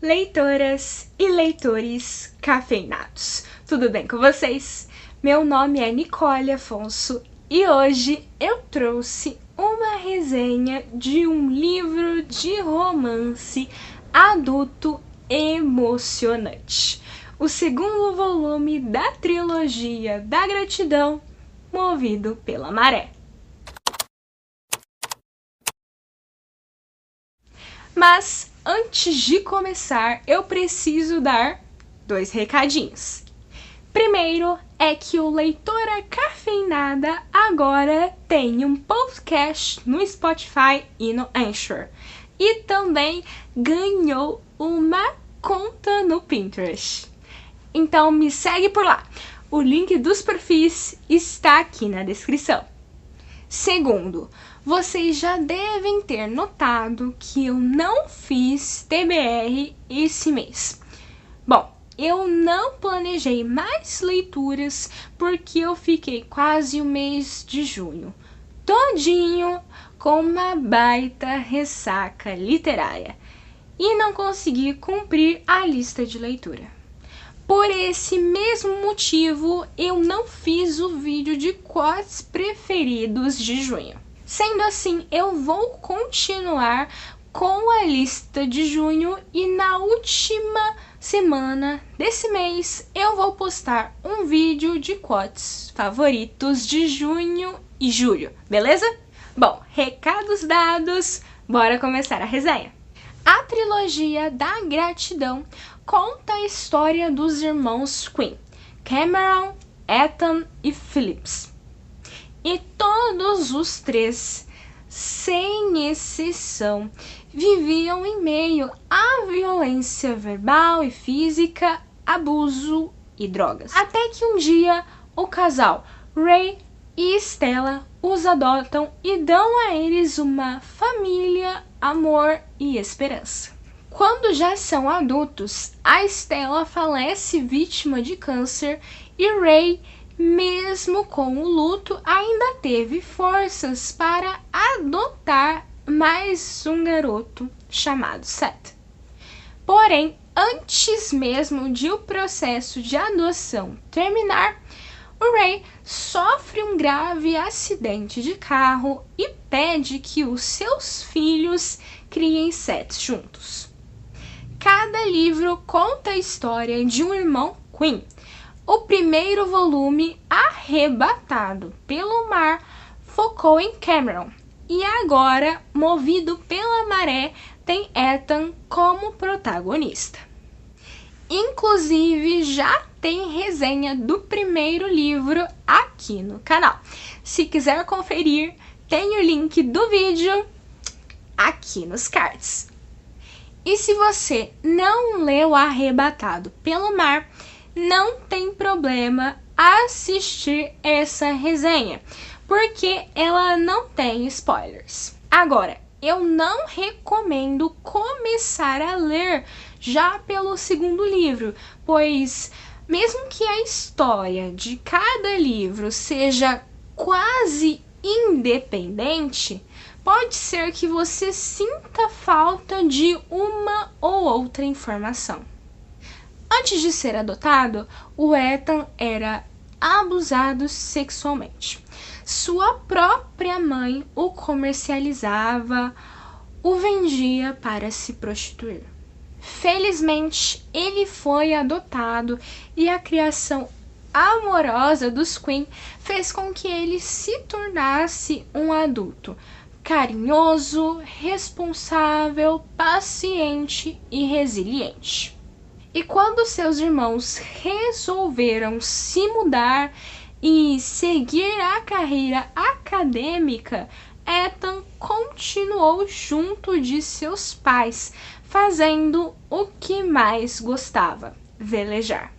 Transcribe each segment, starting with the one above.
leitoras e leitores cafeinados. Tudo bem com vocês? Meu nome é Nicole Afonso e hoje eu trouxe uma resenha de um livro de romance adulto emocionante. O segundo volume da trilogia da gratidão, movido pela maré. Mas antes de começar, eu preciso dar dois recadinhos. Primeiro é que o Leitora Cafeinada agora tem um podcast no Spotify e no Anchor. E também ganhou uma conta no Pinterest. Então me segue por lá. O link dos perfis está aqui na descrição. Segundo, vocês já devem ter notado que eu não fiz TBR esse mês. Bom, eu não planejei mais leituras porque eu fiquei quase o mês de junho todinho com uma baita ressaca literária e não consegui cumprir a lista de leitura. Por esse mesmo motivo, eu não fiz o vídeo de quotes preferidos de junho. Sendo assim, eu vou continuar com a lista de junho e na última semana desse mês eu vou postar um vídeo de quotes favoritos de junho e julho, beleza? Bom, recados dados, bora começar a resenha. A trilogia da gratidão conta a história dos irmãos Queen, Cameron, Ethan e Phillips. E todos os três, sem exceção, viviam em meio à violência verbal e física, abuso e drogas. Até que um dia o casal Ray e Stella os adotam e dão a eles uma família, amor e esperança. Quando já são adultos, a Stella falece vítima de câncer e Ray, mesmo com o luto, ainda teve forças para adotar mais um garoto chamado Seth. Porém, antes mesmo de o processo de adoção terminar, o Ray sofre um grave acidente de carro e pede que os seus filhos criem Seth juntos. Cada livro conta a história de um irmão Queen. O primeiro volume, Arrebatado pelo Mar, focou em Cameron. E agora, movido pela maré, tem Ethan como protagonista. Inclusive, já tem resenha do primeiro livro aqui no canal. Se quiser conferir, tem o link do vídeo aqui nos cards. E se você não leu Arrebatado pelo Mar, não tem problema assistir essa resenha, porque ela não tem spoilers. Agora, eu não recomendo começar a ler já pelo segundo livro, pois mesmo que a história de cada livro seja quase independente, pode ser que você sinta falta de uma ou outra informação. Antes de ser adotado, o Ethan era abusado sexualmente. Sua própria mãe o comercializava, o vendia para se prostituir. Felizmente, ele foi adotado e a criação amorosa dos Queen fez com que ele se tornasse um adulto, carinhoso, responsável, paciente e resiliente. E quando seus irmãos resolveram se mudar e seguir a carreira acadêmica, Ethan continuou junto de seus pais, fazendo o que mais gostava: velejar.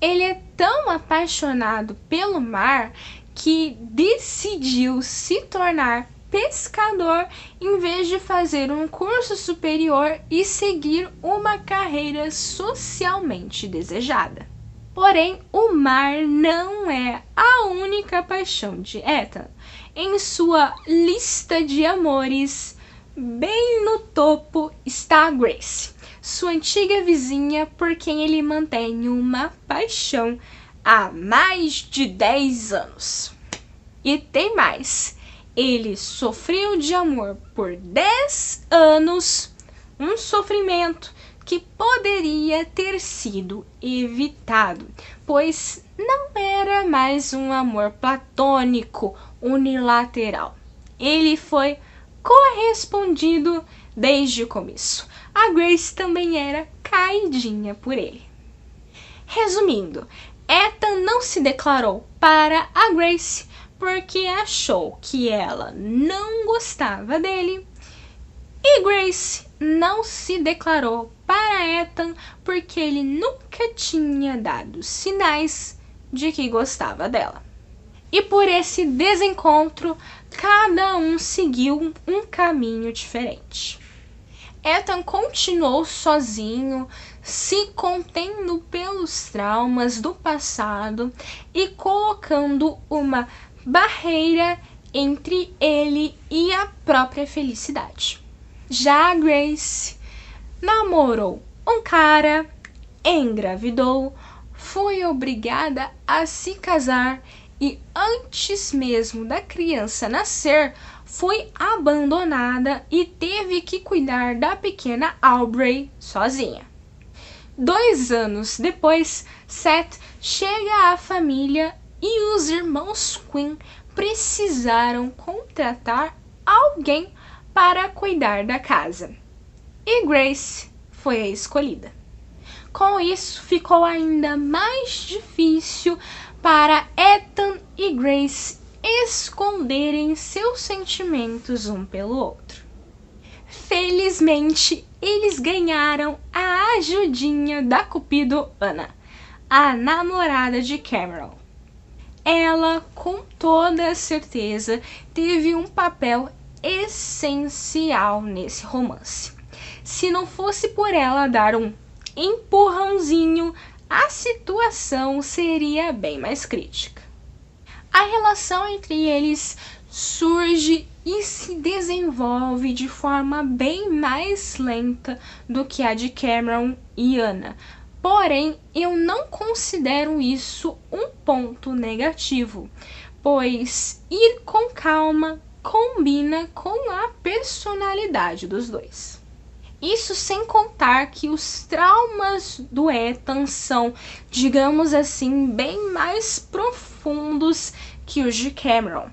Ele é tão apaixonado pelo mar que decidiu se tornar pescador em vez de fazer um curso superior e seguir uma carreira socialmente desejada. Porém, o mar não é a única paixão de Ethan. Em sua lista de amores, bem no topo está Grace, sua antiga vizinha por quem ele mantém uma paixão há mais de 10 anos. E tem mais. Ele sofreu de amor por 10 anos, um sofrimento que poderia ter sido evitado, pois não era mais um amor platônico unilateral. Ele foi correspondido desde o começo. A Grace também era caidinha por ele. Resumindo, Ethan não se declarou para a Grace porque achou que ela não gostava dele. E Grace não se declarou para Ethan porque ele nunca tinha dado sinais de que gostava dela. E por esse desencontro, cada um seguiu um caminho diferente. Ethan continuou sozinho, se contendo pelos traumas do passado e colocando uma barreira entre ele e a própria felicidade. Já a Grace namorou um cara, engravidou, foi obrigada a se casar e antes mesmo da criança nascer, foi abandonada e teve que cuidar da pequena Aubrey sozinha. Dois anos depois, Seth chega à família e os irmãos Quinn precisaram contratar alguém para cuidar da casa. E Grace foi a escolhida. Com isso, ficou ainda mais difícil para Ethan e Grace esconderem seus sentimentos um pelo outro. Felizmente, eles ganharam a ajudinha da Cupido Ana, a namorada de Cameron. Ela, com toda certeza, teve um papel essencial nesse romance. Se não fosse por ela dar um empurrãozinho, a situação seria bem mais crítica. A relação entre eles surge e se desenvolve de forma bem mais lenta do que a de Cameron e Anna. Porém, eu não considero isso um ponto negativo, pois ir com calma combina com a personalidade dos dois. Isso sem contar que os traumas do Ethan são, digamos assim, bem mais profundos que os de Cameron.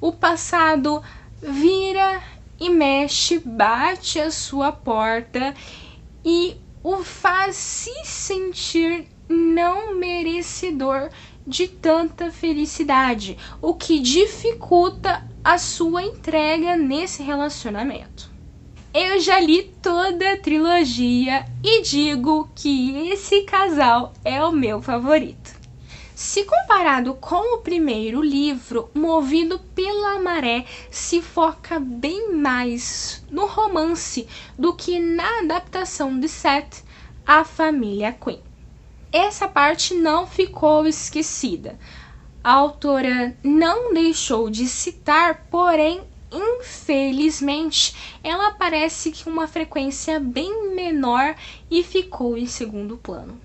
O passado vira e mexe, bate a sua porta e o faz se sentir não merecedor de tanta felicidade, o que dificulta a sua entrega nesse relacionamento. Eu já li toda a trilogia e digo que esse casal é o meu favorito. Se comparado com o primeiro livro, Movido pela Maré se foca bem mais no romance do que na adaptação de Seth, A Família Queen. Essa parte não ficou esquecida. A autora não deixou de citar, porém infelizmente, ela aparece com uma frequência bem menor e ficou em segundo plano.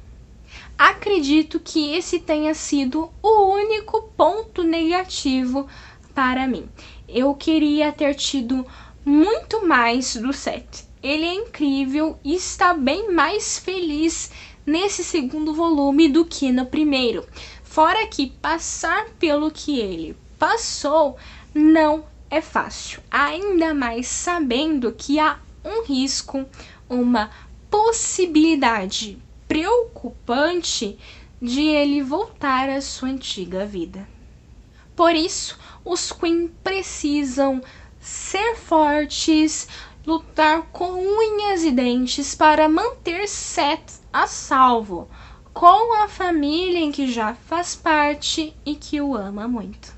Acredito que esse tenha sido o único ponto negativo para mim. Eu queria ter tido muito mais do set. Ele é incrível e está bem mais feliz nesse segundo volume do que no primeiro. Fora que passar pelo que ele passou não é fácil, ainda mais sabendo que há um risco, uma possibilidade preocupante de ele voltar à sua antiga vida. Por isso, os Queen precisam ser fortes, lutar com unhas e dentes para manter Seth a salvo, com a família em que já faz parte e que o ama muito.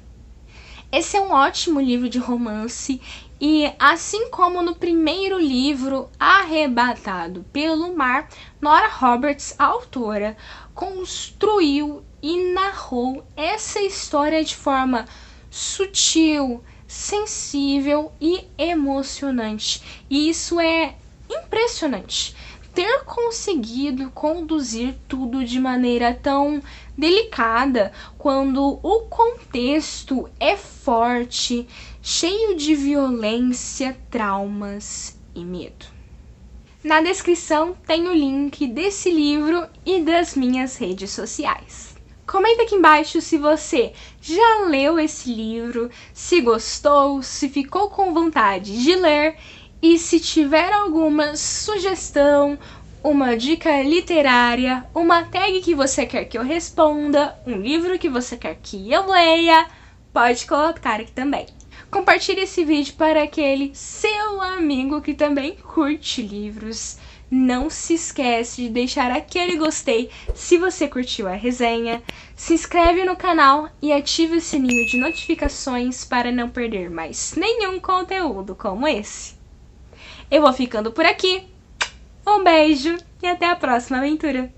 Esse é um ótimo livro de romance e, assim como no primeiro livro, Arrebatado pelo Mar, Nora Roberts, a autora, construiu e narrou essa história de forma sutil, sensível e emocionante. E isso é impressionante. Ter conseguido conduzir tudo de maneira tão delicada quando o contexto é forte, cheio de violência, traumas e medo. Na descrição tem o link desse livro e das minhas redes sociais. Comenta aqui embaixo se você já leu esse livro, se gostou, se ficou com vontade de ler e se tiver alguma sugestão, uma dica literária, uma tag que você quer que eu responda, um livro que você quer que eu leia, pode colocar aqui também. Compartilhe esse vídeo para aquele seu amigo que também curte livros. Não se esquece de deixar aquele gostei se você curtiu a resenha. Se inscreve no canal e ative o sininho de notificações para não perder mais nenhum conteúdo como esse. Eu vou ficando por aqui. Um beijo e até a próxima aventura!